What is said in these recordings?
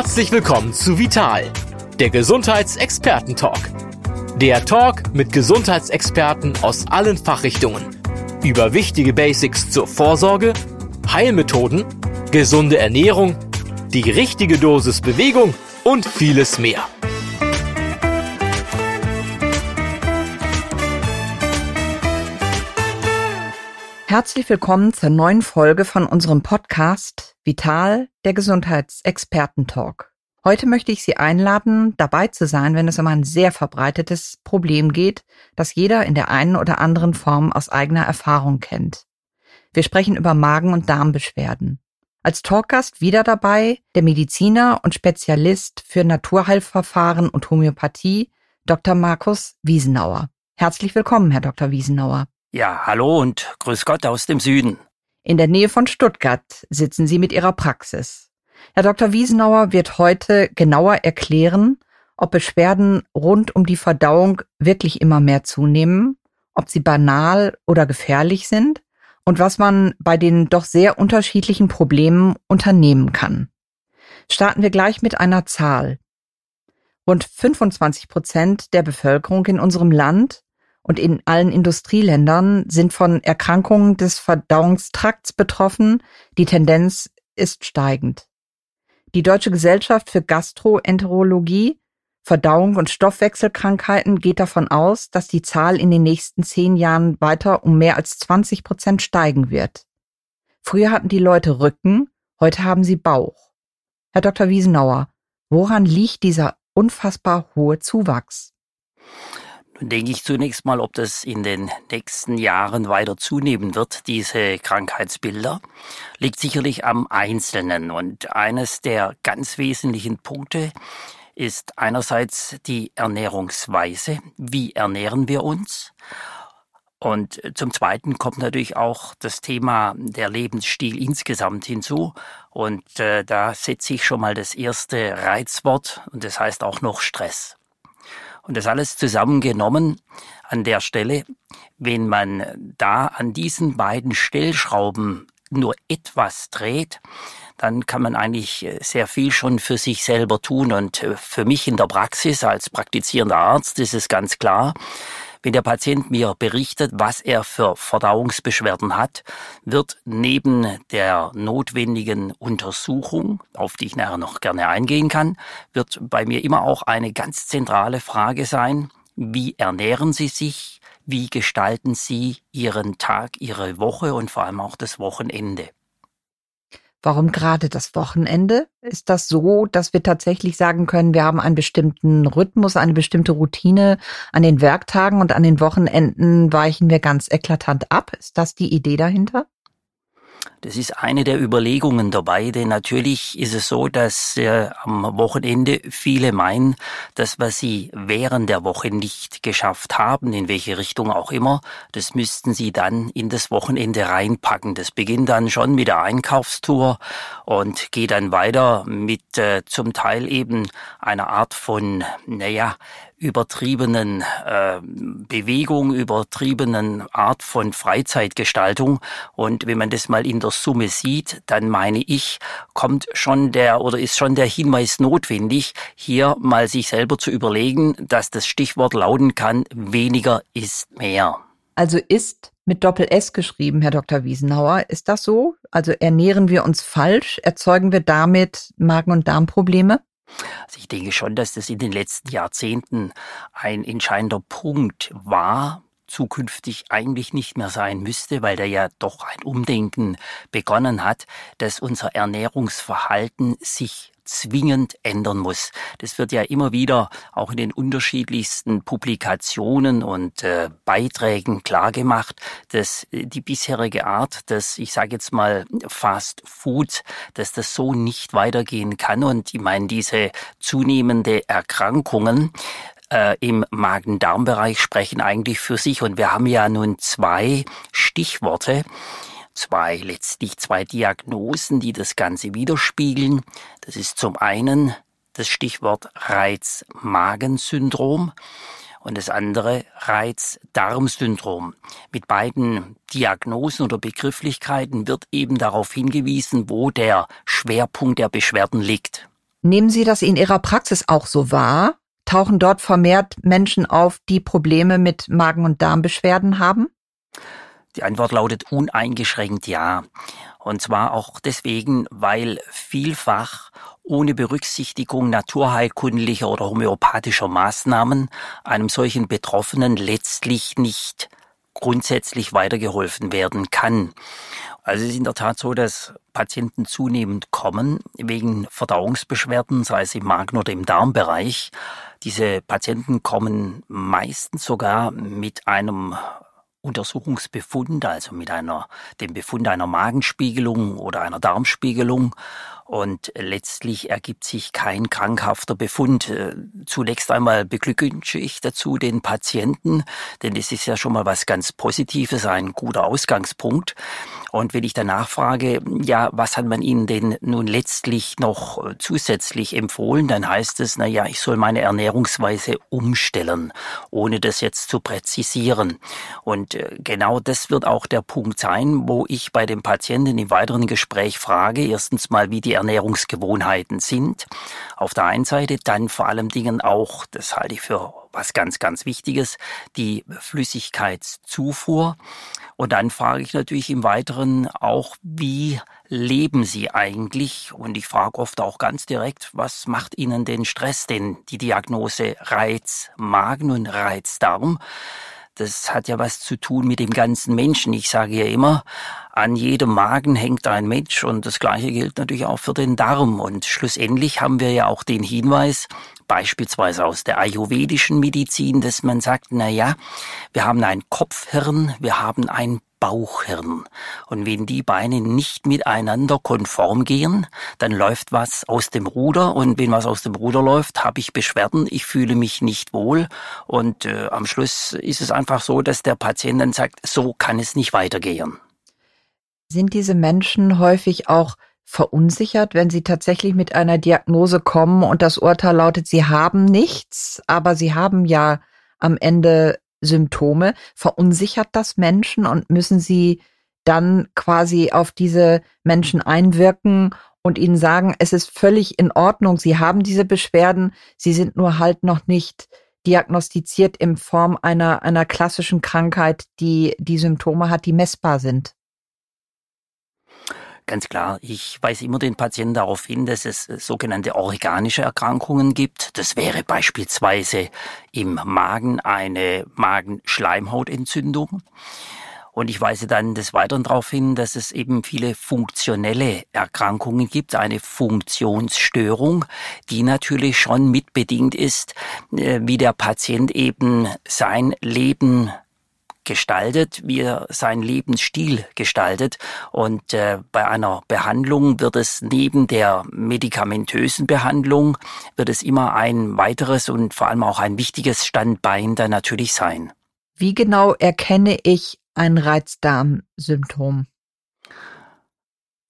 Herzlich willkommen zu Vital, der Gesundheitsexperten-Talk. Der Talk mit Gesundheitsexperten aus allen Fachrichtungen über wichtige Basics zur Vorsorge, Heilmethoden, gesunde Ernährung, die richtige Dosis Bewegung und vieles mehr. Herzlich willkommen zur neuen Folge von unserem Podcast Vital, der Gesundheitsexperten-Talk. Heute möchte ich Sie einladen, dabei zu sein, wenn es um ein sehr verbreitetes Problem geht, das jeder in der einen oder anderen Form aus eigener Erfahrung kennt. Wir sprechen über Magen- und Darmbeschwerden. Als Talkgast wieder dabei der Mediziner und Spezialist für Naturheilverfahren und Homöopathie, Dr. Markus Wiesenauer. Herzlich willkommen, Herr Dr. Wiesenauer. Ja, hallo und grüß Gott aus dem Süden. In der Nähe von Stuttgart sitzen Sie mit Ihrer Praxis. Herr Dr. Wiesenauer wird heute genauer erklären, ob Beschwerden rund um die Verdauung wirklich immer mehr zunehmen, ob sie banal oder gefährlich sind und was man bei den doch sehr unterschiedlichen Problemen unternehmen kann. Starten wir gleich mit einer Zahl. Rund 25 Prozent der Bevölkerung in unserem Land und in allen Industrieländern sind von Erkrankungen des Verdauungstrakts betroffen. Die Tendenz ist steigend. Die Deutsche Gesellschaft für Gastroenterologie, Verdauung und Stoffwechselkrankheiten geht davon aus, dass die Zahl in den nächsten zehn Jahren weiter um mehr als 20 Prozent steigen wird. Früher hatten die Leute Rücken, heute haben sie Bauch. Herr Dr. Wiesenauer, woran liegt dieser unfassbar hohe Zuwachs? Denke ich zunächst mal, ob das in den nächsten Jahren weiter zunehmen wird, diese Krankheitsbilder, liegt sicherlich am Einzelnen. Und eines der ganz wesentlichen Punkte ist einerseits die Ernährungsweise. Wie ernähren wir uns? Und zum Zweiten kommt natürlich auch das Thema der Lebensstil insgesamt hinzu. Und äh, da setze ich schon mal das erste Reizwort und das heißt auch noch Stress. Und das alles zusammengenommen an der Stelle, wenn man da an diesen beiden Stellschrauben nur etwas dreht, dann kann man eigentlich äh, sehr viel schon für sich selber tun. Und äh, für mich in der Praxis als praktizierender Arzt ist es ganz klar, wenn der Patient mir berichtet, was er für Verdauungsbeschwerden hat, wird neben der notwendigen Untersuchung, auf die ich nachher noch gerne eingehen kann, wird bei mir immer auch eine ganz zentrale Frage sein, wie ernähren Sie sich, wie gestalten Sie Ihren Tag, Ihre Woche und vor allem auch das Wochenende. Warum gerade das Wochenende? Ist das so, dass wir tatsächlich sagen können, wir haben einen bestimmten Rhythmus, eine bestimmte Routine an den Werktagen und an den Wochenenden weichen wir ganz eklatant ab? Ist das die Idee dahinter? Das ist eine der Überlegungen dabei, denn natürlich ist es so, dass äh, am Wochenende viele meinen, dass was sie während der Woche nicht geschafft haben, in welche Richtung auch immer, das müssten sie dann in das Wochenende reinpacken. Das beginnt dann schon mit der Einkaufstour und geht dann weiter mit äh, zum Teil eben einer Art von, naja, übertriebenen äh, Bewegung, übertriebenen Art von Freizeitgestaltung. Und wenn man das mal in der Summe sieht, dann meine ich, kommt schon der oder ist schon der Hinweis notwendig, hier mal sich selber zu überlegen, dass das Stichwort lauten kann, weniger ist mehr. Also ist mit Doppel S geschrieben, Herr Dr. Wiesenauer. Ist das so? Also ernähren wir uns falsch? Erzeugen wir damit Magen- und Darmprobleme? Also ich denke schon, dass das in den letzten Jahrzehnten ein entscheidender Punkt war, zukünftig eigentlich nicht mehr sein müsste, weil da ja doch ein Umdenken begonnen hat, dass unser Ernährungsverhalten sich zwingend ändern muss. Das wird ja immer wieder auch in den unterschiedlichsten Publikationen und äh, Beiträgen klargemacht, dass äh, die bisherige Art des, ich sage jetzt mal, Fast Food, dass das so nicht weitergehen kann. Und ich meine, diese zunehmende Erkrankungen, äh, im Magen-Darm-Bereich sprechen eigentlich für sich. Und wir haben ja nun zwei Stichworte, zwei, letztlich zwei Diagnosen, die das Ganze widerspiegeln. Das ist zum einen das Stichwort Reiz-Magen-Syndrom und das andere Reiz-Darm-Syndrom. Mit beiden Diagnosen oder Begrifflichkeiten wird eben darauf hingewiesen, wo der Schwerpunkt der Beschwerden liegt. Nehmen Sie das in Ihrer Praxis auch so wahr? Tauchen dort vermehrt Menschen auf, die Probleme mit Magen- und Darmbeschwerden haben? Die Antwort lautet uneingeschränkt ja. Und zwar auch deswegen, weil vielfach ohne Berücksichtigung naturheilkundlicher oder homöopathischer Maßnahmen einem solchen Betroffenen letztlich nicht grundsätzlich weitergeholfen werden kann. Also es ist in der Tat so, dass Patienten zunehmend kommen wegen Verdauungsbeschwerden, sei es im Magen- oder im Darmbereich. Diese Patienten kommen meistens sogar mit einem Untersuchungsbefund, also mit einer, dem Befund einer Magenspiegelung oder einer Darmspiegelung und letztlich ergibt sich kein krankhafter Befund. Äh, zunächst einmal beglückwünsche ich dazu den Patienten, denn es ist ja schon mal was ganz Positives, ein guter Ausgangspunkt. Und wenn ich danach frage, ja, was hat man Ihnen denn nun letztlich noch äh, zusätzlich empfohlen, dann heißt es, na ja, ich soll meine Ernährungsweise umstellen, ohne das jetzt zu präzisieren. Und äh, genau das wird auch der Punkt sein, wo ich bei dem Patienten im weiteren Gespräch frage, erstens mal, wie die Ernährungsgewohnheiten sind. Auf der einen Seite dann vor allem Dingen auch, das halte ich für was ganz, ganz Wichtiges, die Flüssigkeitszufuhr. Und dann frage ich natürlich im Weiteren auch, wie leben Sie eigentlich? Und ich frage oft auch ganz direkt, was macht Ihnen den Stress? Denn die Diagnose Reiz Magen und Reiz Darm das hat ja was zu tun mit dem ganzen Menschen. Ich sage ja immer, an jedem Magen hängt ein Mensch und das Gleiche gilt natürlich auch für den Darm. Und schlussendlich haben wir ja auch den Hinweis, beispielsweise aus der ayurvedischen Medizin, dass man sagt, na ja, wir haben ein Kopfhirn, wir haben ein Bauchhirn. Und wenn die Beine nicht miteinander konform gehen, dann läuft was aus dem Ruder. Und wenn was aus dem Ruder läuft, habe ich Beschwerden, ich fühle mich nicht wohl. Und äh, am Schluss ist es einfach so, dass der Patient dann sagt, so kann es nicht weitergehen. Sind diese Menschen häufig auch verunsichert, wenn sie tatsächlich mit einer Diagnose kommen und das Urteil lautet, sie haben nichts, aber sie haben ja am Ende Symptome. Verunsichert das Menschen und müssen Sie dann quasi auf diese Menschen einwirken und ihnen sagen, es ist völlig in Ordnung, sie haben diese Beschwerden, sie sind nur halt noch nicht diagnostiziert in Form einer, einer klassischen Krankheit, die die Symptome hat, die messbar sind. Ganz klar, ich weise immer den Patienten darauf hin, dass es äh, sogenannte organische Erkrankungen gibt. Das wäre beispielsweise im Magen eine Magenschleimhautentzündung. Und ich weise dann des Weiteren darauf hin, dass es eben viele funktionelle Erkrankungen gibt, eine Funktionsstörung, die natürlich schon mitbedingt ist, äh, wie der Patient eben sein Leben gestaltet, wie er seinen Lebensstil gestaltet. Und äh, bei einer Behandlung wird es neben der medikamentösen Behandlung, wird es immer ein weiteres und vor allem auch ein wichtiges Standbein da natürlich sein. Wie genau erkenne ich ein Reizdarmsymptom?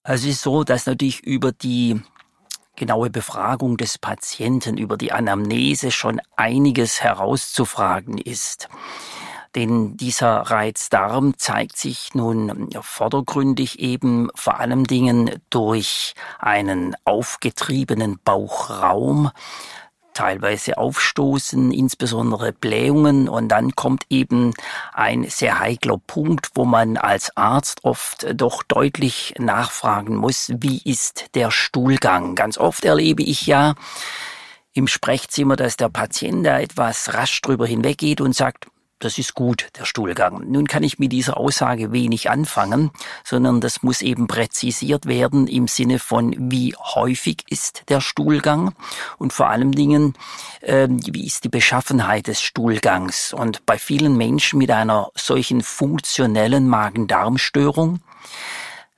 Also es ist so, dass natürlich über die genaue Befragung des Patienten, über die Anamnese schon einiges herauszufragen ist. Denn dieser Reizdarm zeigt sich nun vordergründig eben vor allem Dingen durch einen aufgetriebenen Bauchraum, teilweise Aufstoßen, insbesondere Blähungen und dann kommt eben ein sehr heikler Punkt, wo man als Arzt oft doch deutlich nachfragen muss, wie ist der Stuhlgang? Ganz oft erlebe ich ja im Sprechzimmer, dass der Patient da etwas rasch drüber hinweggeht und sagt, das ist gut, der Stuhlgang. Nun kann ich mit dieser Aussage wenig anfangen, sondern das muss eben präzisiert werden im Sinne von, wie häufig ist der Stuhlgang und vor allen Dingen, äh, wie ist die Beschaffenheit des Stuhlgangs. Und bei vielen Menschen mit einer solchen funktionellen Magen-Darm-Störung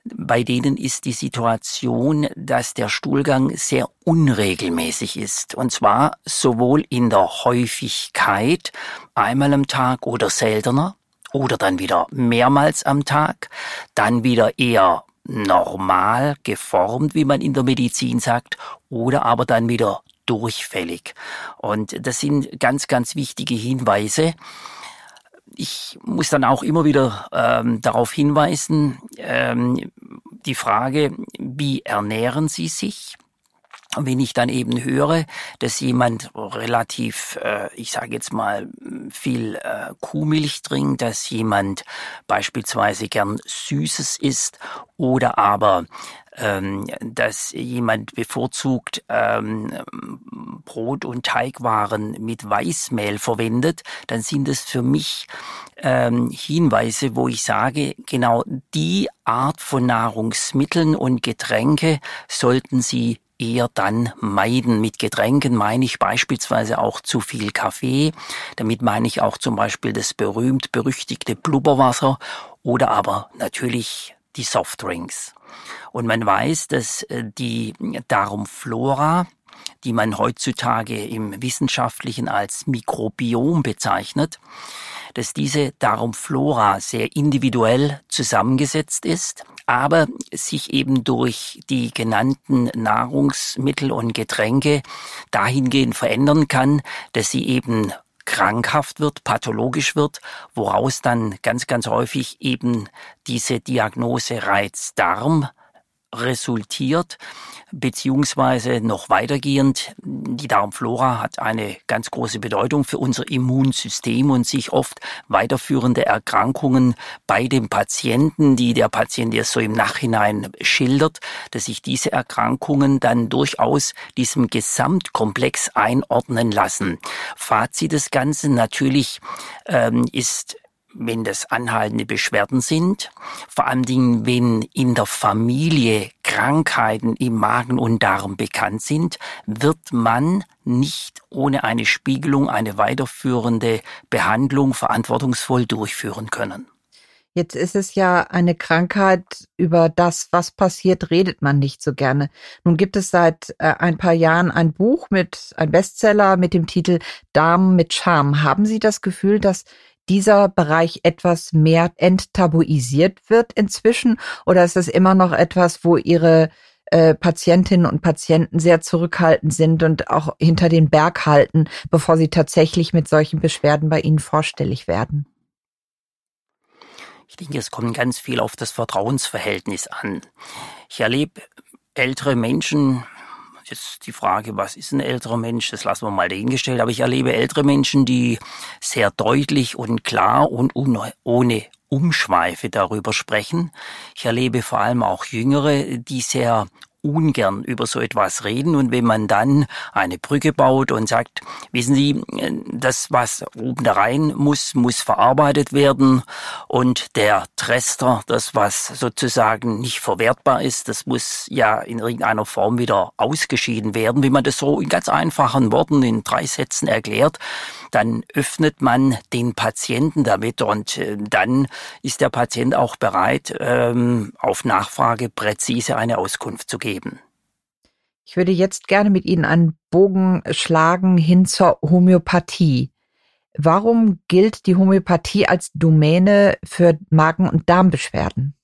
bei denen ist die Situation, dass der Stuhlgang sehr unregelmäßig ist. Und zwar sowohl in der Häufigkeit, einmal am Tag oder seltener, oder dann wieder mehrmals am Tag, dann wieder eher normal geformt, wie man in der Medizin sagt, oder aber dann wieder durchfällig. Und das sind ganz, ganz wichtige Hinweise, ich muss dann auch immer wieder ähm, darauf hinweisen, ähm, die Frage, wie ernähren Sie sich? wenn ich dann eben höre, dass jemand relativ, äh, ich sage jetzt mal, viel äh, Kuhmilch trinkt, dass jemand beispielsweise gern Süßes isst oder aber ähm, dass jemand bevorzugt ähm, Brot- und Teigwaren mit Weißmehl verwendet, dann sind es für mich ähm, Hinweise, wo ich sage, genau die Art von Nahrungsmitteln und Getränke sollten Sie eher dann meiden. Mit Getränken meine ich beispielsweise auch zu viel Kaffee. Damit meine ich auch zum Beispiel das berühmt berüchtigte Blubberwasser oder aber natürlich die Softdrinks. Und man weiß, dass äh, die Darmflora, die man heutzutage im Wissenschaftlichen als Mikrobiom bezeichnet, dass diese Darmflora sehr individuell zusammengesetzt ist, aber sich eben durch die genannten Nahrungsmittel und Getränke dahingehend verändern kann, dass sie eben krankhaft wird, pathologisch wird, woraus dann ganz, ganz häufig eben diese Diagnose Reizdarm resultiert, beziehungsweise noch weitergehend, die Darmflora hat eine ganz große Bedeutung für unser Immunsystem und sich oft weiterführende Erkrankungen bei dem Patienten, die der Patient erst so im Nachhinein schildert, dass sich diese Erkrankungen dann durchaus diesem Gesamtkomplex einordnen lassen. Fazit des Ganzen natürlich ähm, ist wenn das anhaltende Beschwerden sind, vor allen Dingen, wenn in der Familie Krankheiten im Magen und Darm bekannt sind, wird man nicht ohne eine Spiegelung eine weiterführende Behandlung verantwortungsvoll durchführen können. Jetzt ist es ja eine Krankheit, über das, was passiert, redet man nicht so gerne. Nun gibt es seit äh, ein paar Jahren ein Buch mit, ein Bestseller mit dem Titel Darm mit Charme. Haben Sie das Gefühl, dass dieser Bereich etwas mehr enttabuisiert wird inzwischen? Oder ist es immer noch etwas, wo Ihre äh, Patientinnen und Patienten sehr zurückhaltend sind und auch hinter den Berg halten, bevor sie tatsächlich mit solchen Beschwerden bei Ihnen vorstellig werden? Ich denke, es kommt ganz viel auf das Vertrauensverhältnis an. Ich erlebe ältere Menschen, Jetzt die Frage, was ist ein älterer Mensch, das lassen wir mal dahingestellt. Aber ich erlebe ältere Menschen, die sehr deutlich und klar und ohne Umschweife darüber sprechen. Ich erlebe vor allem auch Jüngere, die sehr ungern über so etwas reden. Und wenn man dann eine Brücke baut und sagt, wissen Sie, das, was oben da rein muss, muss verarbeitet werden. Und der Trester, das, was sozusagen nicht verwertbar ist, das muss ja in irgendeiner Form wieder ausgeschieden werden. Wenn man das so in ganz einfachen Worten in drei Sätzen erklärt, dann öffnet man den Patienten damit und äh, dann ist der Patient auch bereit, ähm, auf Nachfrage präzise eine Auskunft zu geben. Ich würde jetzt gerne mit Ihnen einen Bogen schlagen hin zur Homöopathie. Warum gilt die Homöopathie als Domäne für Magen- und Darmbeschwerden?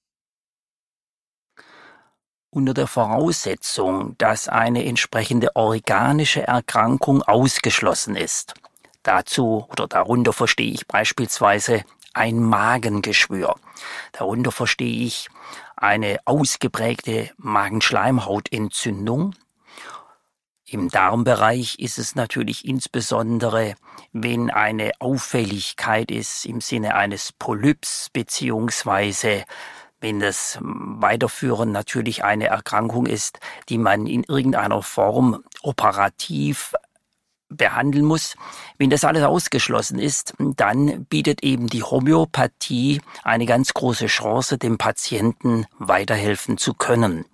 Unter der Voraussetzung, dass eine entsprechende organische Erkrankung ausgeschlossen ist. Dazu oder darunter verstehe ich beispielsweise ein Magengeschwür. Darunter verstehe ich eine ausgeprägte Magenschleimhautentzündung. Im Darmbereich ist es natürlich insbesondere, wenn eine Auffälligkeit ist im Sinne eines Polyps beziehungsweise wenn das weiterführend natürlich eine Erkrankung ist, die man in irgendeiner Form operativ behandeln muss. Wenn das alles ausgeschlossen ist, dann bietet eben die Homöopathie eine ganz große Chance, dem Patienten weiterhelfen zu können.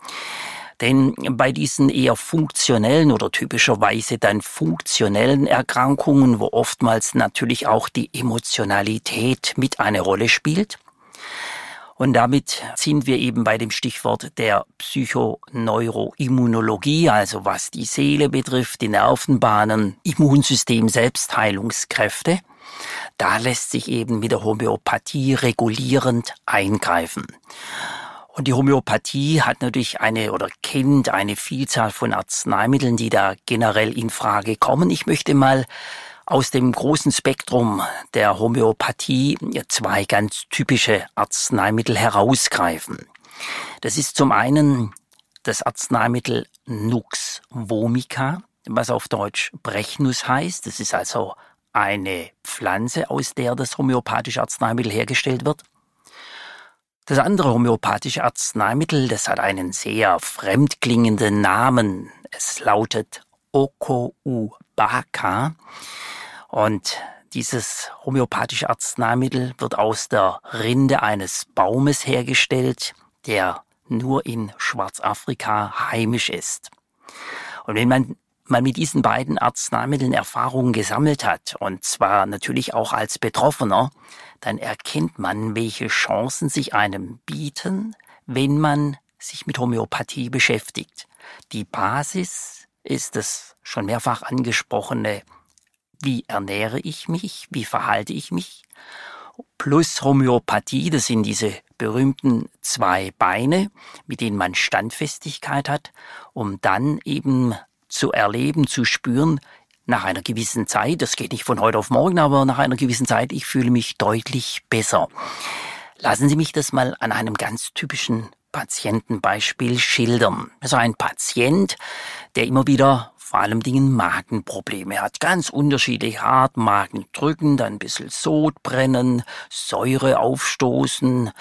Denn bei diesen eher funktionellen oder typischerweise dann funktionellen Erkrankungen, wo oftmals natürlich auch die Emotionalität mit eine Rolle spielt, und damit sind wir eben bei dem Stichwort der Psychoneuroimmunologie, also was die Seele betrifft, die Nervenbahnen, Immunsystem, Selbstheilungskräfte. Da lässt sich eben mit der Homöopathie regulierend eingreifen. Und die Homöopathie hat natürlich eine oder kennt eine Vielzahl von Arzneimitteln, die da generell in Frage kommen. Ich möchte mal aus dem großen Spektrum der Homöopathie zwei ganz typische Arzneimittel herausgreifen. Das ist zum einen das Arzneimittel Nux vomica, was auf Deutsch Brechnuss heißt. Das ist also eine Pflanze, aus der das homöopathische Arzneimittel hergestellt wird. Das andere homöopathische Arzneimittel, das hat einen sehr fremdklingenden Namen. Es lautet Okoubaka. Und dieses homöopathische Arzneimittel wird aus der Rinde eines Baumes hergestellt, der nur in Schwarzafrika heimisch ist. Und wenn man mal mit diesen beiden Arzneimitteln Erfahrungen gesammelt hat, und zwar natürlich auch als Betroffener, dann erkennt man, welche Chancen sich einem bieten, wenn man sich mit Homöopathie beschäftigt. Die Basis ist das schon mehrfach angesprochene, wie ernähre ich mich, wie verhalte ich mich, plus Homöopathie, das sind diese berühmten zwei Beine, mit denen man Standfestigkeit hat, um dann eben zu erleben, zu spüren, nach einer gewissen Zeit, das geht nicht von heute auf morgen, aber nach einer gewissen Zeit, ich fühle mich deutlich besser. Lassen Sie mich das mal an einem ganz typischen Patientenbeispiel schildern. Also ein Patient, der immer wieder vor allem Dingen Magenprobleme hat. Ganz unterschiedlich hart, Magen drücken, dann ein bisschen Sodbrennen, Säure aufstoßen,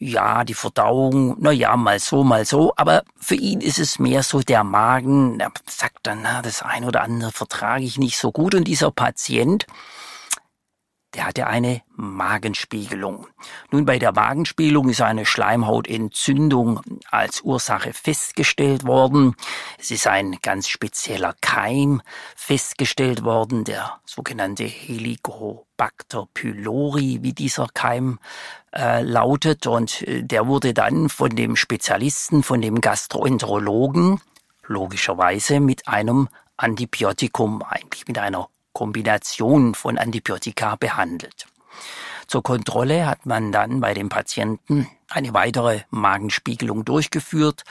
ja, die Verdauung, na ja, mal so, mal so, aber für ihn ist es mehr so der Magen, er sagt dann, na, das eine oder andere vertrage ich nicht so gut und dieser Patient, der hatte eine Magenspiegelung. Nun, bei der Magenspiegelung ist eine Schleimhautentzündung als Ursache festgestellt worden. Es ist ein ganz spezieller Keim festgestellt worden, der sogenannte Helicobacter pylori, wie dieser Keim äh, lautet. Und äh, der wurde dann von dem Spezialisten, von dem Gastroenterologen, logischerweise mit einem Antibiotikum, eigentlich mit einer Kombination von Antibiotika behandelt. Zur Kontrolle hat man dann bei dem Patienten eine weitere Magenspiegelung durchgeführt.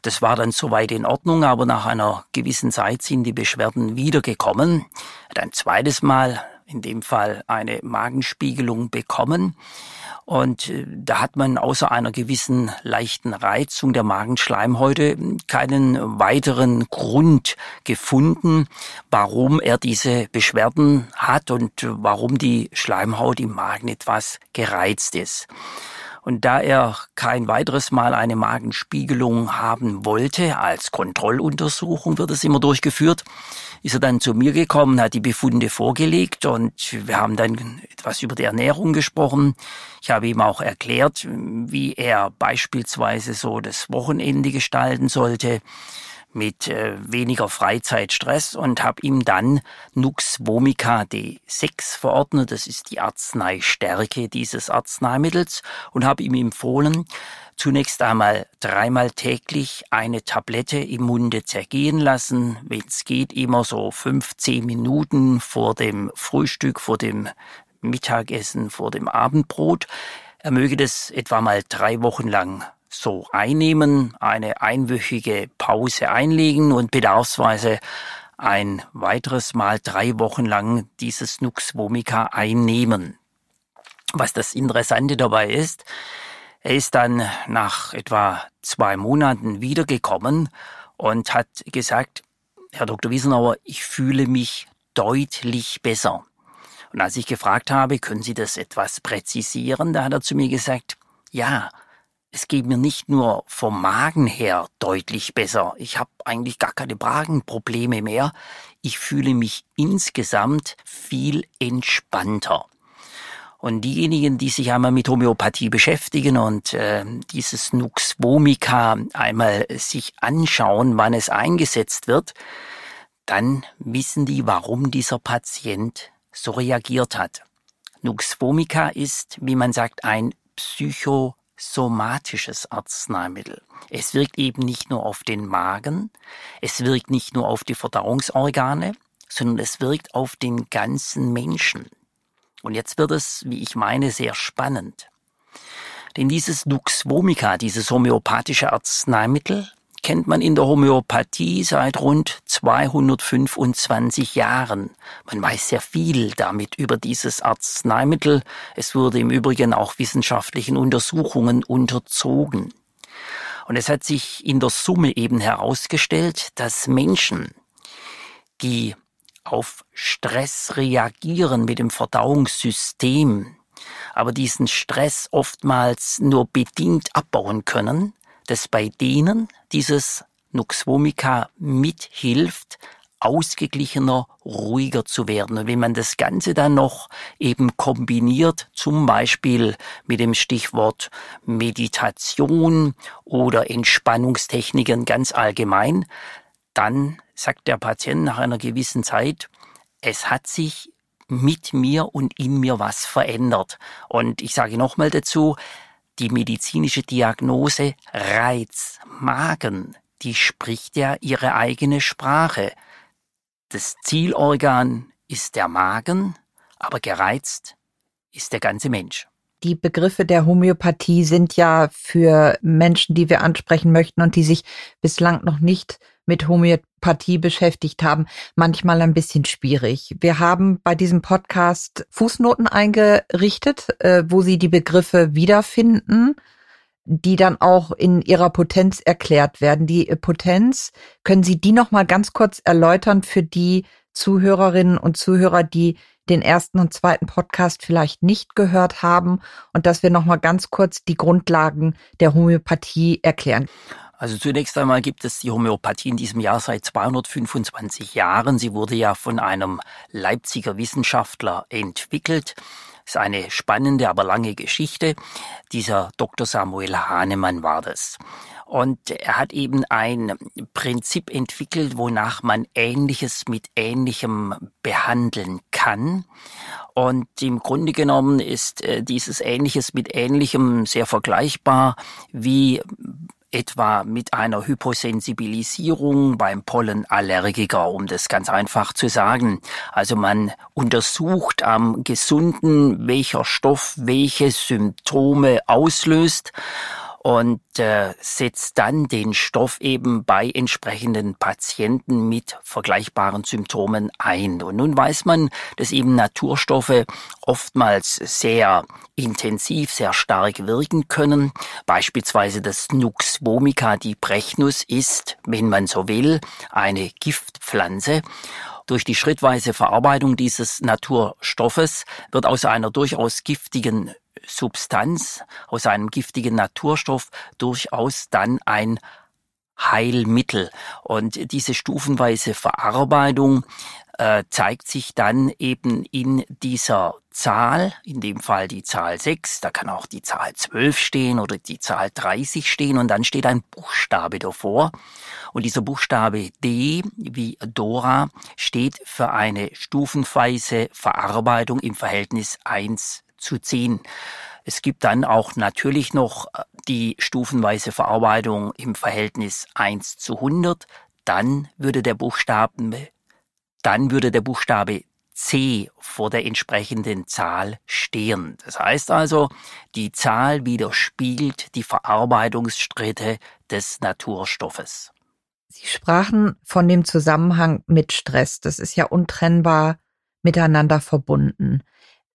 Das war dann soweit in Ordnung, aber nach einer gewissen Zeit sind die Beschwerden wiedergekommen. Hat ein zweites Mal, in dem Fall eine Magenspiegelung bekommen. Und äh, da hat man außer einer gewissen leichten Reizung der Magenschleimhäute keinen weiteren Grund gefunden, warum er diese Beschwerden hat und warum die Schleimhaut im Magen etwas gereizt ist. Und da er kein weiteres Mal eine Magenspiegelung haben wollte, als Kontrolluntersuchung wird es immer durchgeführt, ist er dann zu mir gekommen, hat die Befunde vorgelegt und wir haben dann etwas über die Ernährung gesprochen. Ich habe ihm auch erklärt, wie er beispielsweise so das Wochenende gestalten sollte mit äh, weniger Freizeitstress und habe ihm dann Nux vomica D6 verordnet. Das ist die Arzneistärke dieses Arzneimittels und habe ihm empfohlen, zunächst einmal dreimal täglich eine Tablette im Munde zergehen lassen, wenn es geht, immer so 15 Minuten vor dem Frühstück, vor dem Mittagessen, vor dem Abendbrot. Er möge das etwa mal drei Wochen lang so einnehmen, eine einwöchige Pause einlegen und bedarfsweise ein weiteres Mal drei Wochen lang dieses Nux vomica einnehmen. Was das Interessante dabei ist, er ist dann nach etwa zwei Monaten wiedergekommen und hat gesagt, Herr Dr. Wiesenauer, ich fühle mich deutlich besser. Und als ich gefragt habe, können Sie das etwas präzisieren, da hat er zu mir gesagt, ja, es geht mir nicht nur vom Magen her deutlich besser. Ich habe eigentlich gar keine Magenprobleme mehr. Ich fühle mich insgesamt viel entspannter. Und diejenigen, die sich einmal mit Homöopathie beschäftigen und äh, dieses Nux vomica einmal sich anschauen, wann es eingesetzt wird, dann wissen die, warum dieser Patient so reagiert hat. Nux vomica ist, wie man sagt, ein Psycho somatisches Arzneimittel. Es wirkt eben nicht nur auf den Magen, es wirkt nicht nur auf die Verdauungsorgane, sondern es wirkt auf den ganzen Menschen. Und jetzt wird es, wie ich meine, sehr spannend. Denn dieses Dux vomica, dieses homöopathische Arzneimittel, kennt man in der Homöopathie seit rund 225 Jahren. Man weiß sehr viel damit über dieses Arzneimittel. Es wurde im Übrigen auch wissenschaftlichen Untersuchungen unterzogen. Und es hat sich in der Summe eben herausgestellt, dass Menschen, die auf Stress reagieren mit dem Verdauungssystem, aber diesen Stress oftmals nur bedingt abbauen können, dass bei denen dieses Nux vomica mithilft, ausgeglichener, ruhiger zu werden. Und wenn man das Ganze dann noch eben kombiniert, zum Beispiel mit dem Stichwort Meditation oder Entspannungstechniken ganz allgemein, dann sagt der Patient nach einer gewissen Zeit, es hat sich mit mir und in mir was verändert. Und ich sage nochmal dazu, die medizinische Diagnose Reiz, Magen, die spricht ja ihre eigene Sprache. Das Zielorgan ist der Magen, aber gereizt ist der ganze Mensch. Die Begriffe der Homöopathie sind ja für Menschen, die wir ansprechen möchten und die sich bislang noch nicht mit Homöopathie beschäftigt haben, manchmal ein bisschen schwierig. Wir haben bei diesem Podcast Fußnoten eingerichtet, äh, wo Sie die Begriffe wiederfinden, die dann auch in ihrer Potenz erklärt werden. Die Potenz, können Sie die noch mal ganz kurz erläutern für die Zuhörerinnen und Zuhörer, die den ersten und zweiten Podcast vielleicht nicht gehört haben und dass wir noch mal ganz kurz die Grundlagen der Homöopathie erklären. Also zunächst einmal gibt es die Homöopathie in diesem Jahr seit 225 Jahren. Sie wurde ja von einem Leipziger Wissenschaftler entwickelt. Ist eine spannende, aber lange Geschichte. Dieser Dr. Samuel Hahnemann war das. Und er hat eben ein Prinzip entwickelt, wonach man Ähnliches mit Ähnlichem behandeln kann. Und im Grunde genommen ist äh, dieses Ähnliches mit Ähnlichem sehr vergleichbar wie etwa mit einer Hyposensibilisierung beim Pollenallergiker, um das ganz einfach zu sagen. Also man untersucht am Gesunden, welcher Stoff welche Symptome auslöst und äh, setzt dann den Stoff eben bei entsprechenden Patienten mit vergleichbaren Symptomen ein. Und nun weiß man, dass eben Naturstoffe oftmals sehr intensiv, sehr stark wirken können. Beispielsweise das Nux vomica, die Brechnus, ist, wenn man so will, eine Giftpflanze. Durch die schrittweise Verarbeitung dieses Naturstoffes wird aus einer durchaus giftigen Substanz, aus einem giftigen Naturstoff durchaus dann ein Heilmittel. Und diese stufenweise Verarbeitung äh, zeigt sich dann eben in dieser Zahl, in dem Fall die Zahl 6, da kann auch die Zahl 12 stehen oder die Zahl 30 stehen und dann steht ein Buchstabe davor. Und dieser Buchstabe D wie Dora steht für eine stufenweise Verarbeitung im Verhältnis 1 zu 10. Es gibt dann auch natürlich noch äh, die stufenweise Verarbeitung im Verhältnis 1 zu 100. Dann würde der Buchstabe, dann würde der Buchstabe C vor der entsprechenden Zahl stehen. Das heißt also, die Zahl widerspiegelt die Verarbeitungsschritte des Naturstoffes. Sie sprachen von dem Zusammenhang mit Stress. Das ist ja untrennbar miteinander verbunden.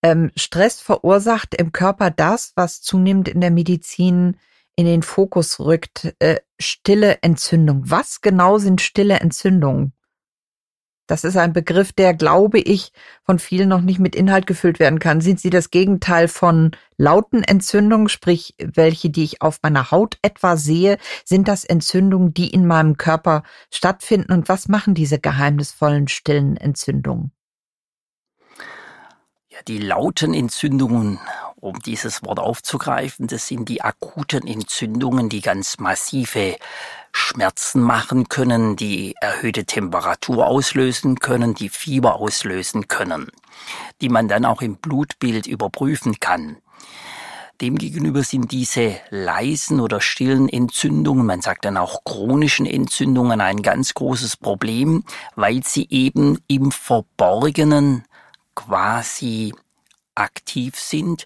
Ähm, Stress verursacht im Körper das, was zunehmend in der Medizin in den Fokus rückt, äh, stille Entzündung. Was genau sind stille Entzündungen? Das ist ein Begriff, der, glaube ich, von vielen noch nicht mit Inhalt gefüllt werden kann. Sind sie das Gegenteil von lauten Entzündungen, sprich welche, die ich auf meiner Haut etwa sehe? Sind das Entzündungen, die in meinem Körper stattfinden? Und was machen diese geheimnisvollen stillen Entzündungen? Ja, die lauten Entzündungen, um dieses Wort aufzugreifen, das sind die akuten Entzündungen, die ganz massive Schmerzen machen können, die erhöhte Temperatur auslösen können, die Fieber auslösen können, die man dann auch im Blutbild überprüfen kann. Demgegenüber sind diese leisen oder stillen Entzündungen, man sagt dann auch chronischen Entzündungen, ein ganz großes Problem, weil sie eben im Verborgenen quasi aktiv sind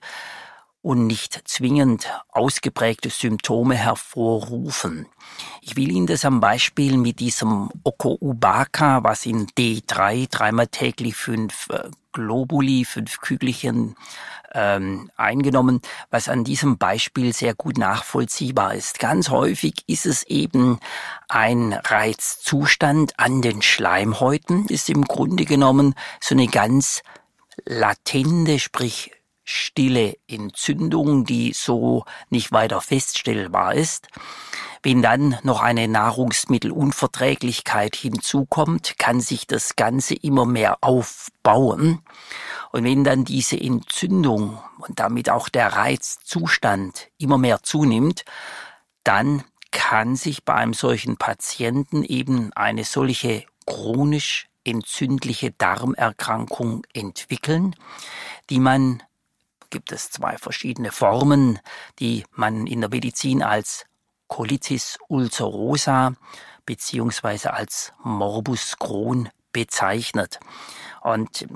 und nicht zwingend ausgeprägte Symptome hervorrufen. Ich will Ihnen das am Beispiel mit diesem Oko Ubaka, was in D3 dreimal täglich fünf äh, Globuli, fünf Kügelchen ähm, eingenommen, was an diesem Beispiel sehr gut nachvollziehbar ist. Ganz häufig ist es eben ein Reizzustand an den Schleimhäuten, ist im Grunde genommen so eine ganz latente, sprich stille Entzündung, die so nicht weiter feststellbar ist. Wenn dann noch eine Nahrungsmittelunverträglichkeit hinzukommt, kann sich das Ganze immer mehr aufbauen. Und wenn dann diese Entzündung und damit auch der Reizzustand immer mehr zunimmt, dann kann sich bei einem solchen Patienten eben eine solche chronisch entzündliche Darmerkrankung entwickeln, die man gibt es zwei verschiedene Formen, die man in der Medizin als Colitis ulcerosa beziehungsweise als Morbus Crohn bezeichnet. Und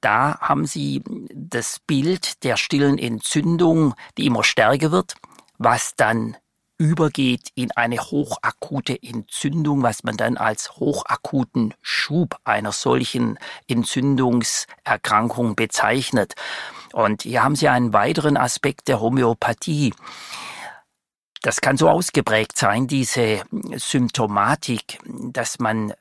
da haben sie das Bild der stillen Entzündung, die immer stärker wird, was dann übergeht in eine hochakute Entzündung, was man dann als hochakuten Schub einer solchen Entzündungserkrankung bezeichnet. Und hier haben Sie einen weiteren Aspekt der Homöopathie. Das kann so ausgeprägt sein, diese Symptomatik, dass man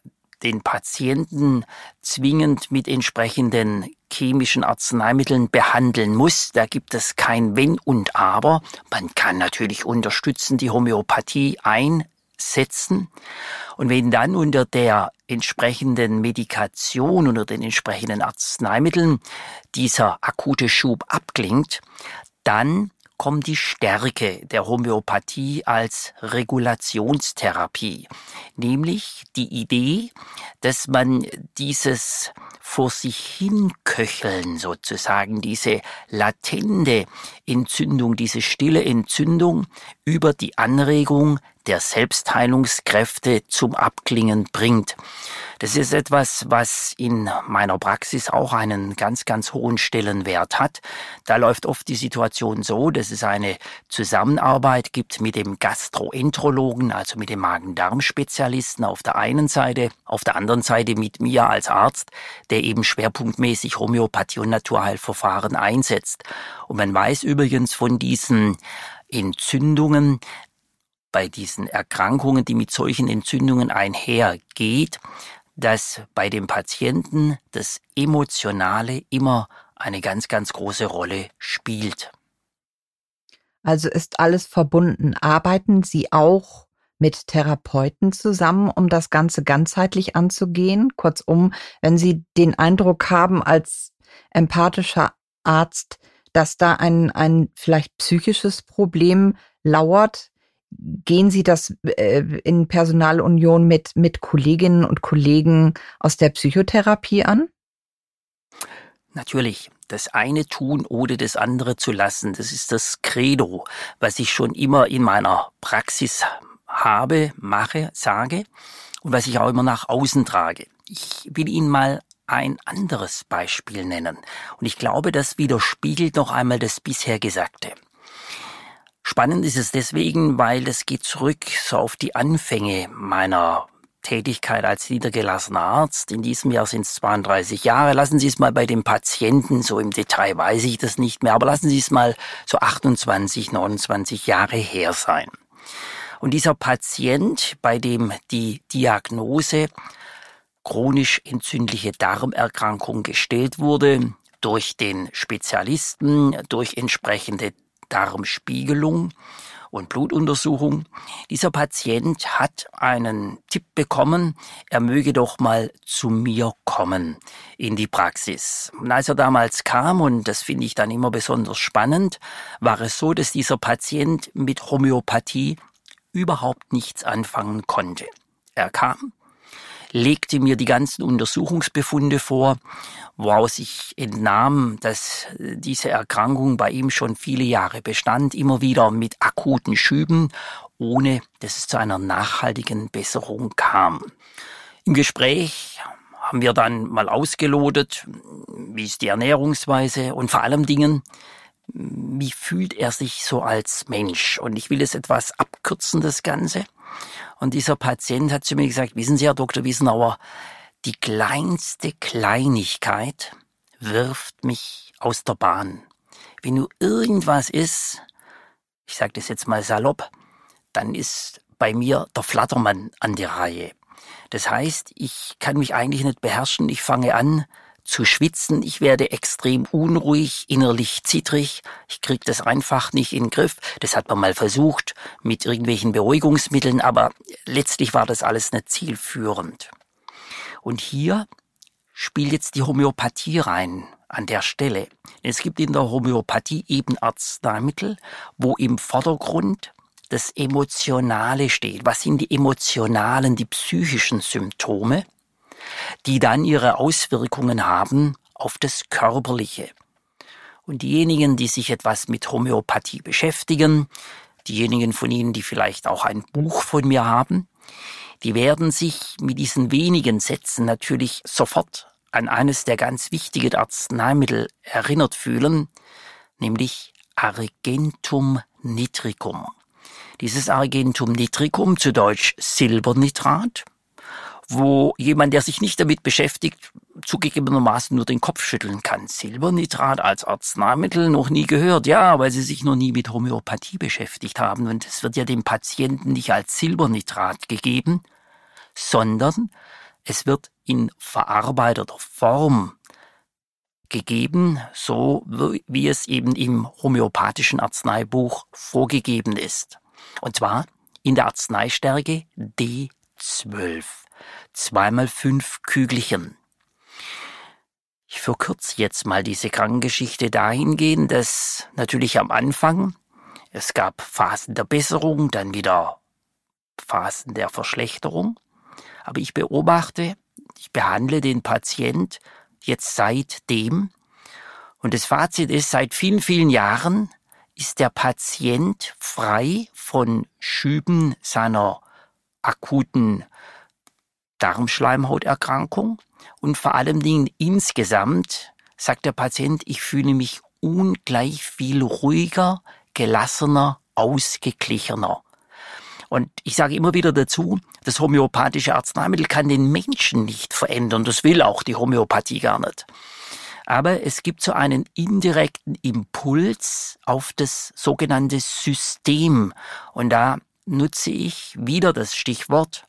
den Patienten zwingend mit entsprechenden chemischen Arzneimitteln behandeln muss. Da gibt es kein Wenn und Aber. Man kann natürlich unterstützen die Homöopathie einsetzen. Und wenn dann unter der entsprechenden Medikation, unter den entsprechenden Arzneimitteln dieser akute Schub abklingt, dann kommt die Stärke der Homöopathie als Regulationstherapie, nämlich die Idee, dass man dieses vor sich hinköcheln sozusagen, diese latente Entzündung, diese stille Entzündung über die Anregung der Selbstheilungskräfte zum Abklingen bringt. Das ist etwas, was in meiner Praxis auch einen ganz, ganz hohen Stellenwert hat. Da läuft oft die Situation so, dass es eine Zusammenarbeit gibt mit dem Gastroenterologen, also mit dem Magen-Darm-Spezialisten auf der einen Seite, auf der anderen Seite mit mir als Arzt, der eben schwerpunktmäßig Homöopathie und Naturheilverfahren einsetzt. Und man weiß übrigens von diesen Entzündungen, bei diesen Erkrankungen, die mit solchen Entzündungen einhergeht, dass bei dem Patienten das Emotionale immer eine ganz, ganz große Rolle spielt. Also ist alles verbunden. Arbeiten Sie auch mit Therapeuten zusammen, um das Ganze ganzheitlich anzugehen? Kurzum, wenn Sie den Eindruck haben als empathischer Arzt, dass da ein, ein vielleicht psychisches Problem lauert, gehen Sie das äh, in Personalunion mit, mit Kolleginnen und Kollegen aus der Psychotherapie an? Natürlich. Das eine tun, ohne das andere zu lassen. Das ist das Credo, was ich schon immer in meiner Praxis habe, mache, sage und was ich auch immer nach außen trage. Ich will Ihnen mal ein anderes Beispiel nennen. Und ich glaube, das widerspiegelt noch einmal das bisher Gesagte. Spannend ist es deswegen, weil es geht zurück so auf die Anfänge meiner Tätigkeit als niedergelassener Arzt. In diesem Jahr sind es 32 Jahre. Lassen Sie es mal bei den Patienten, so im Detail weiß ich das nicht mehr, aber lassen Sie es mal so 28, 29 Jahre her sein. Und dieser Patient, bei dem die Diagnose chronisch entzündliche Darmerkrankung gestellt wurde, durch den Spezialisten, durch entsprechende Darmspiegelung und Blutuntersuchung. Dieser Patient hat einen Tipp bekommen, er möge doch mal zu mir kommen in die Praxis. Und als er damals kam, und das finde ich dann immer besonders spannend, war es so, dass dieser Patient mit Homöopathie überhaupt nichts anfangen konnte. Er kam, legte mir die ganzen Untersuchungsbefunde vor, woraus ich entnahm, dass äh, diese Erkrankung bei ihm schon viele Jahre bestand, immer wieder mit akuten Schüben, ohne dass es zu einer nachhaltigen Besserung kam. Im Gespräch haben wir dann mal ausgelotet, wie ist die Ernährungsweise und vor allem Dingen, wie fühlt er sich so als Mensch? Und ich will es etwas abkürzen, das Ganze. Und dieser Patient hat zu mir gesagt, wissen Sie, Herr Dr. Wiesenauer, die kleinste Kleinigkeit wirft mich aus der Bahn. Wenn nur irgendwas ist, ich sage das jetzt mal salopp, dann ist bei mir der Flattermann an der Reihe. Das heißt, ich kann mich eigentlich nicht beherrschen. Ich fange an zu schwitzen. Ich werde extrem unruhig, innerlich zittrig. Ich kriege das einfach nicht in den Griff. Das hat man mal versucht mit irgendwelchen Beruhigungsmitteln, aber letztlich war das alles nicht zielführend. Und hier spielt jetzt die Homöopathie rein an der Stelle. Es gibt in der Homöopathie eben Arzneimittel, wo im Vordergrund das Emotionale steht. Was sind die emotionalen, die psychischen Symptome, die dann ihre Auswirkungen haben auf das Körperliche? Und diejenigen, die sich etwas mit Homöopathie beschäftigen, diejenigen von Ihnen, die vielleicht auch ein Buch von mir haben, die werden sich mit diesen wenigen Sätzen natürlich sofort an eines der ganz wichtigen Arzneimittel erinnert fühlen, nämlich Argentum nitricum. Dieses Argentum nitricum, zu Deutsch Silbernitrat, wo jemand, der sich nicht damit beschäftigt, zugegebenermaßen nur den Kopf schütteln kann. Silbernitrat als Arzneimittel noch nie gehört, ja, weil sie sich noch nie mit Homöopathie beschäftigt haben. Und es wird ja dem Patienten nicht als Silbernitrat gegeben, sondern es wird in verarbeiteter Form gegeben, so wie es eben im homöopathischen Arzneibuch vorgegeben ist. Und zwar in der Arzneistärke D12. Zweimal fünf Kügelchen. Ich verkürze jetzt mal diese Krankengeschichte dahingehend, dass natürlich am Anfang es gab Phasen der Besserung, dann wieder Phasen der Verschlechterung. Aber ich beobachte, ich behandle den Patient jetzt seitdem. Und das Fazit ist, seit vielen, vielen Jahren ist der Patient frei von Schüben seiner akuten Darmschleimhauterkrankung und vor allem Dingen insgesamt sagt der Patient, ich fühle mich ungleich viel ruhiger, gelassener, ausgeglichener. Und ich sage immer wieder dazu, das homöopathische Arzneimittel kann den Menschen nicht verändern. Das will auch die Homöopathie gar nicht. Aber es gibt so einen indirekten Impuls auf das sogenannte System. Und da nutze ich wieder das Stichwort,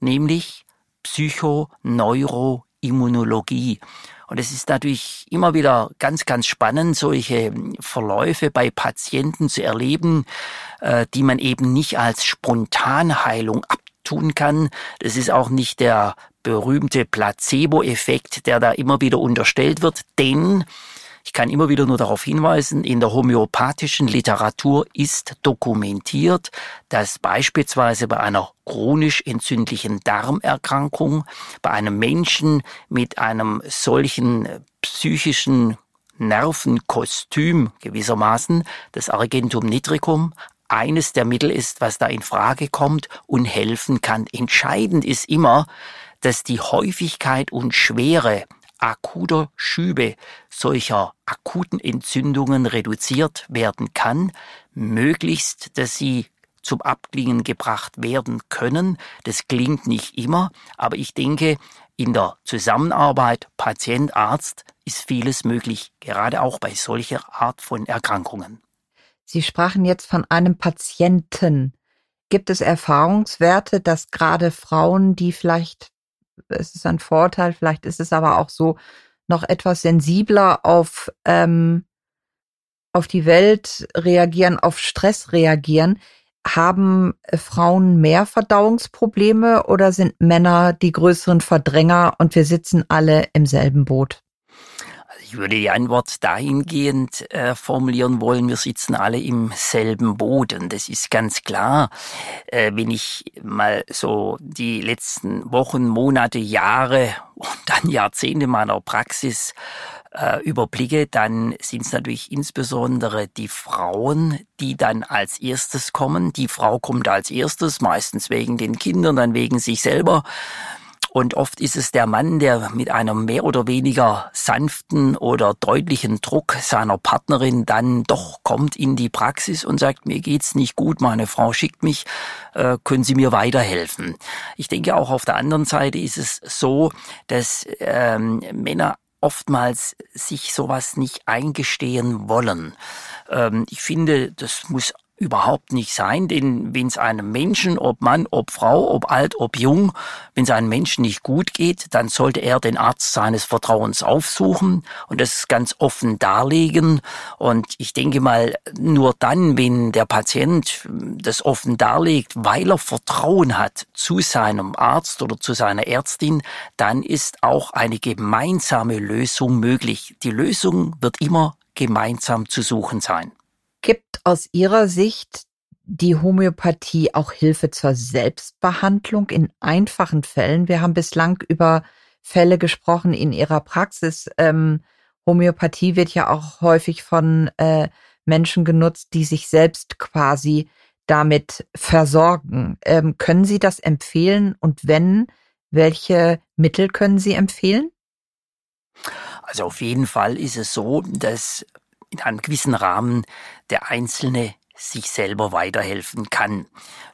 nämlich Psychoneuroimmunologie. Und es ist natürlich immer wieder ganz, ganz spannend, solche Verläufe bei Patienten zu erleben, äh, die man eben nicht als Spontanheilung abtun kann. Das ist auch nicht der berühmte Placebo-Effekt, der da immer wieder unterstellt wird, denn ich kann immer wieder nur darauf hinweisen, in der homöopathischen Literatur ist dokumentiert, dass beispielsweise bei einer chronisch entzündlichen Darmerkrankung, bei einem Menschen mit einem solchen psychischen Nervenkostüm gewissermaßen, das Argentum nitricum, eines der Mittel ist, was da in Frage kommt und helfen kann. Entscheidend ist immer, dass die Häufigkeit und Schwere akuter Schübe solcher akuten Entzündungen reduziert werden kann, möglichst, dass sie zum Abklingen gebracht werden können. Das klingt nicht immer, aber ich denke, in der Zusammenarbeit Patient-Arzt ist vieles möglich, gerade auch bei solcher Art von Erkrankungen. Sie sprachen jetzt von einem Patienten. Gibt es Erfahrungswerte, dass gerade Frauen, die vielleicht es ist ein Vorteil, vielleicht ist es aber auch so, noch etwas sensibler auf, ähm, auf die Welt reagieren, auf Stress reagieren. Haben äh, Frauen mehr Verdauungsprobleme oder sind Männer die größeren Verdränger und wir sitzen alle im selben Boot? Ich würde die Antwort dahingehend äh, formulieren wollen, wir sitzen alle im selben Boot und das ist ganz klar. Äh, wenn ich mal so die letzten Wochen, Monate, Jahre und dann Jahrzehnte meiner Praxis äh, überblicke, dann sind es natürlich insbesondere die Frauen, die dann als erstes kommen. Die Frau kommt als erstes, meistens wegen den Kindern, dann wegen sich selber. Und oft ist es der Mann, der mit einem mehr oder weniger sanften oder deutlichen Druck seiner Partnerin dann doch kommt in die Praxis und sagt, mir geht's nicht gut, meine Frau schickt mich, äh, können Sie mir weiterhelfen? Ich denke auch auf der anderen Seite ist es so, dass ähm, Männer oftmals sich sowas nicht eingestehen wollen. Ähm, ich finde, das muss überhaupt nicht sein, denn wenn es einem Menschen, ob Mann, ob Frau, ob alt, ob jung, wenn es einem Menschen nicht gut geht, dann sollte er den Arzt seines Vertrauens aufsuchen und das ganz offen darlegen. Und ich denke mal, nur dann, wenn der Patient das offen darlegt, weil er Vertrauen hat zu seinem Arzt oder zu seiner Ärztin, dann ist auch eine gemeinsame Lösung möglich. Die Lösung wird immer gemeinsam zu suchen sein. Aus Ihrer Sicht die Homöopathie auch Hilfe zur Selbstbehandlung in einfachen Fällen? Wir haben bislang über Fälle gesprochen in Ihrer Praxis. Ähm, Homöopathie wird ja auch häufig von äh, Menschen genutzt, die sich selbst quasi damit versorgen. Ähm, können Sie das empfehlen? Und wenn, welche Mittel können Sie empfehlen? Also auf jeden Fall ist es so, dass in einem gewissen Rahmen der Einzelne sich selber weiterhelfen kann.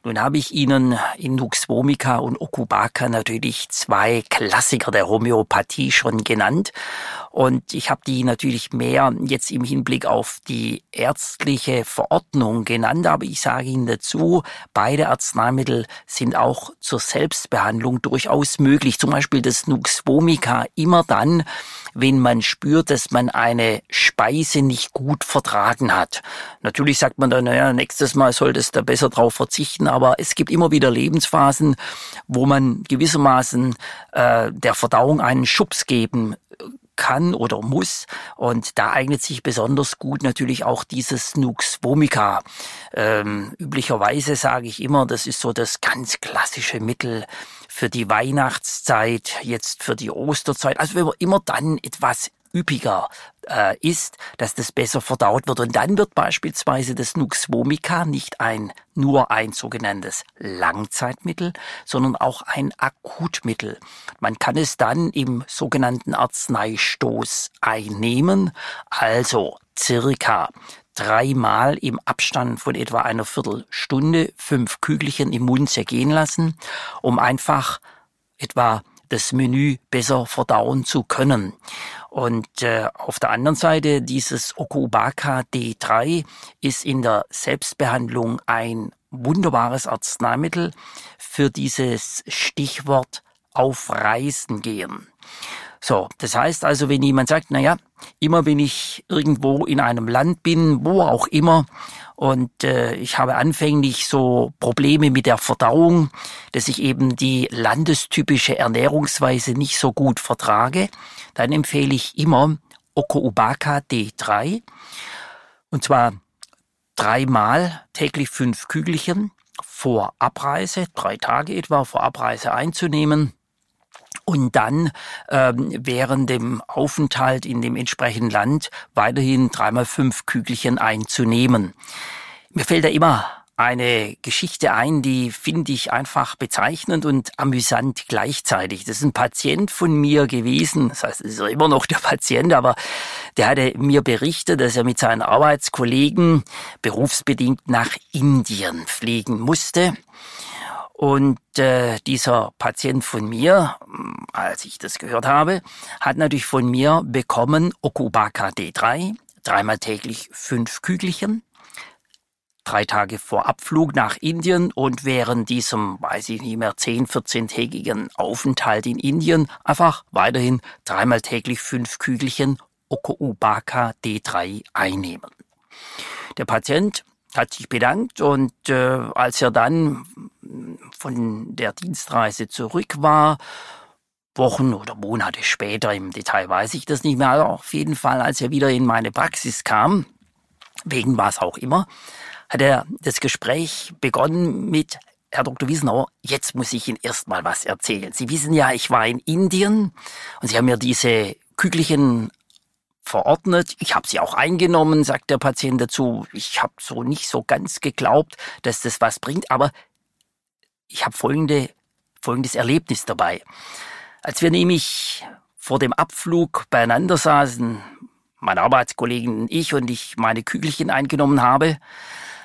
Nun habe ich Ihnen in Nux vomica und Okubaka natürlich zwei Klassiker der Homöopathie schon genannt. Und ich habe die natürlich mehr jetzt im Hinblick auf die ärztliche Verordnung genannt, aber ich sage Ihnen dazu, beide Arzneimittel sind auch zur Selbstbehandlung durchaus möglich. Zum Beispiel das Nux vomica immer dann, wenn man spürt, dass man eine Speise nicht gut vertragen hat. Natürlich sagt man dann, naja, nächstes Mal solltest du besser drauf verzichten, aber es gibt immer wieder Lebensphasen, wo man gewissermaßen äh, der Verdauung einen Schubs geben kann oder muss. Und da eignet sich besonders gut natürlich auch dieses Nux vomica. Ähm, üblicherweise sage ich immer, das ist so das ganz klassische Mittel für die Weihnachtszeit, jetzt für die Osterzeit. Also wenn man immer dann etwas üppiger äh, ist, dass das besser verdaut wird. Und dann wird beispielsweise das Nux vomica nicht ein nur ein sogenanntes Langzeitmittel, sondern auch ein Akutmittel. Man kann es dann im sogenannten Arzneistoß einnehmen, also circa dreimal im Abstand von etwa einer Viertelstunde fünf Kügelchen im Mund zergehen lassen, um einfach etwa das Menü besser verdauen zu können. Und äh, auf der anderen Seite, dieses Okubaka D3 ist in der Selbstbehandlung ein wunderbares Arzneimittel für dieses Stichwort auf Reisen gehen. So, das heißt also, wenn jemand sagt, na ja, immer wenn ich irgendwo in einem Land bin, wo auch immer, und äh, ich habe anfänglich so Probleme mit der Verdauung, dass ich eben die landestypische Ernährungsweise nicht so gut vertrage, dann empfehle ich immer Okoubaka D3. Und zwar dreimal täglich fünf Kügelchen vor Abreise, drei Tage etwa vor Abreise einzunehmen und dann ähm, während dem Aufenthalt in dem entsprechenden Land weiterhin dreimal fünf Kügelchen einzunehmen. Mir fällt da immer eine Geschichte ein, die finde ich einfach bezeichnend und amüsant gleichzeitig. Das ist ein Patient von mir gewesen, das heißt, es ist immer noch der Patient, aber der hatte mir berichtet, dass er mit seinen Arbeitskollegen berufsbedingt nach Indien fliegen musste. Und äh, dieser Patient von mir, als ich das gehört habe, hat natürlich von mir bekommen Okubaka D3, dreimal täglich fünf Kügelchen, drei Tage vor Abflug nach Indien und während diesem, weiß ich nicht mehr, 10, 14-tägigen Aufenthalt in Indien einfach weiterhin dreimal täglich fünf Kügelchen Okubaka D3 einnehmen. Der Patient hat sich bedankt und äh, als er dann von der Dienstreise zurück war, Wochen oder Monate später, im Detail weiß ich das nicht mehr, aber auf jeden Fall, als er wieder in meine Praxis kam, wegen was auch immer, hat er das Gespräch begonnen mit Herr Dr. Wiesenauer, jetzt muss ich Ihnen erstmal was erzählen. Sie wissen ja, ich war in Indien und Sie haben mir diese Kügelchen verordnet. Ich habe sie auch eingenommen, sagt der Patient dazu. Ich habe so nicht so ganz geglaubt, dass das was bringt, aber ich habe folgende, folgendes Erlebnis dabei. Als wir nämlich vor dem Abflug beieinander saßen, meine Arbeitskollegen, ich und ich meine Kügelchen eingenommen habe,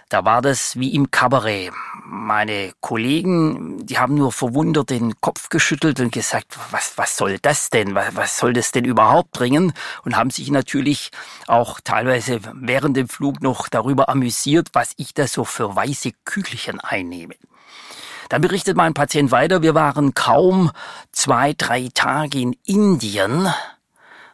Da war das wie im Kabarett. Meine Kollegen, die haben nur verwundert den Kopf geschüttelt und gesagt, was, was soll das denn? Was, was soll das denn überhaupt bringen? Und haben sich natürlich auch teilweise während dem Flug noch darüber amüsiert, was ich da so für weiße Kügelchen einnehme. Dann berichtet mein Patient weiter, wir waren kaum zwei, drei Tage in Indien.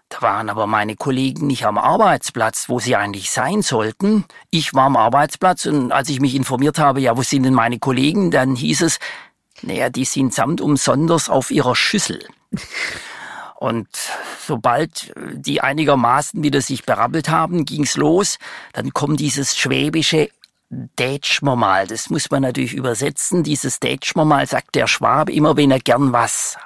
Da waren aber meine Kollegen nicht am Arbeitsplatz, wo sie eigentlich sein sollten. Ich war am Arbeitsplatz und als ich mich informiert habe, ja, wo sind denn meine Kollegen, dann hieß es, naja, die sind samt umsonders auf ihrer Schüssel. Und sobald die einigermaßen wieder sich berappelt haben, ging's los. Dann kommt dieses schwäbische Dätschmer mal. Das muss man natürlich übersetzen. Dieses Dätschmer mal sagt der Schwabe immer, wenn er gern was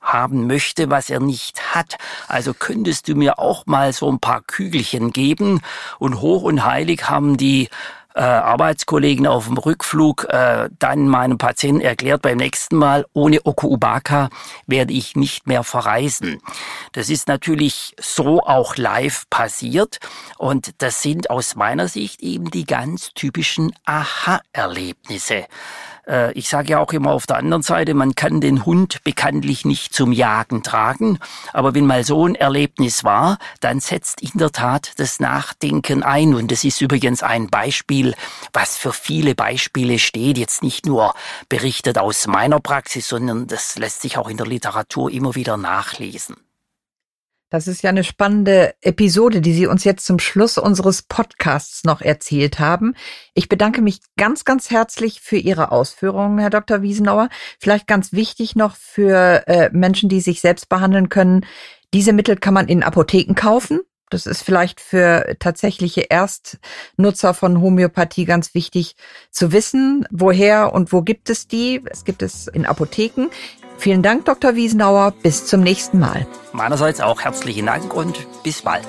haben möchte, was er nicht hat. Also könntest du mir auch mal so ein paar Kügelchen geben? Und hoch und heilig haben die äh, Arbeitskollegen auf dem Rückflug äh, dann meinem Patienten erklärt, beim nächsten Mal ohne Okuubaka werde ich nicht mehr verreisen. Das ist natürlich so auch live passiert und das sind aus meiner Sicht eben die ganz typischen Aha-Erlebnisse. Äh, ich sage ja auch immer auf der anderen Seite, man kann den Hund bekanntlich nicht zum Jagen tragen, aber wenn mal so ein Erlebnis war, dann setzt in der Tat das Nachdenken ein und das ist übrigens ein Beispiel, was für viele Beispiele steht, jetzt nicht nur berichtet aus meiner Praxis, sondern das lässt sich auch in der Literatur immer wieder nachlesen. Das ist ja eine spannende Episode, die Sie uns jetzt zum Schluss unseres Podcasts noch erzählt haben. Ich bedanke mich ganz, ganz herzlich für Ihre Ausführungen, Herr Dr. Wiesenauer. Vielleicht ganz wichtig noch für äh, Menschen, die sich selbst behandeln können. Diese Mittel kann man in Apotheken kaufen. Das ist vielleicht für tatsächliche Erstnutzer von Homöopathie ganz wichtig zu wissen, woher und wo gibt es die. Es gibt es in Apotheken. Vielen Dank, Dr. Wiesenauer. Bis zum nächsten Mal. Meinerseits auch herzlichen Dank und bis bald.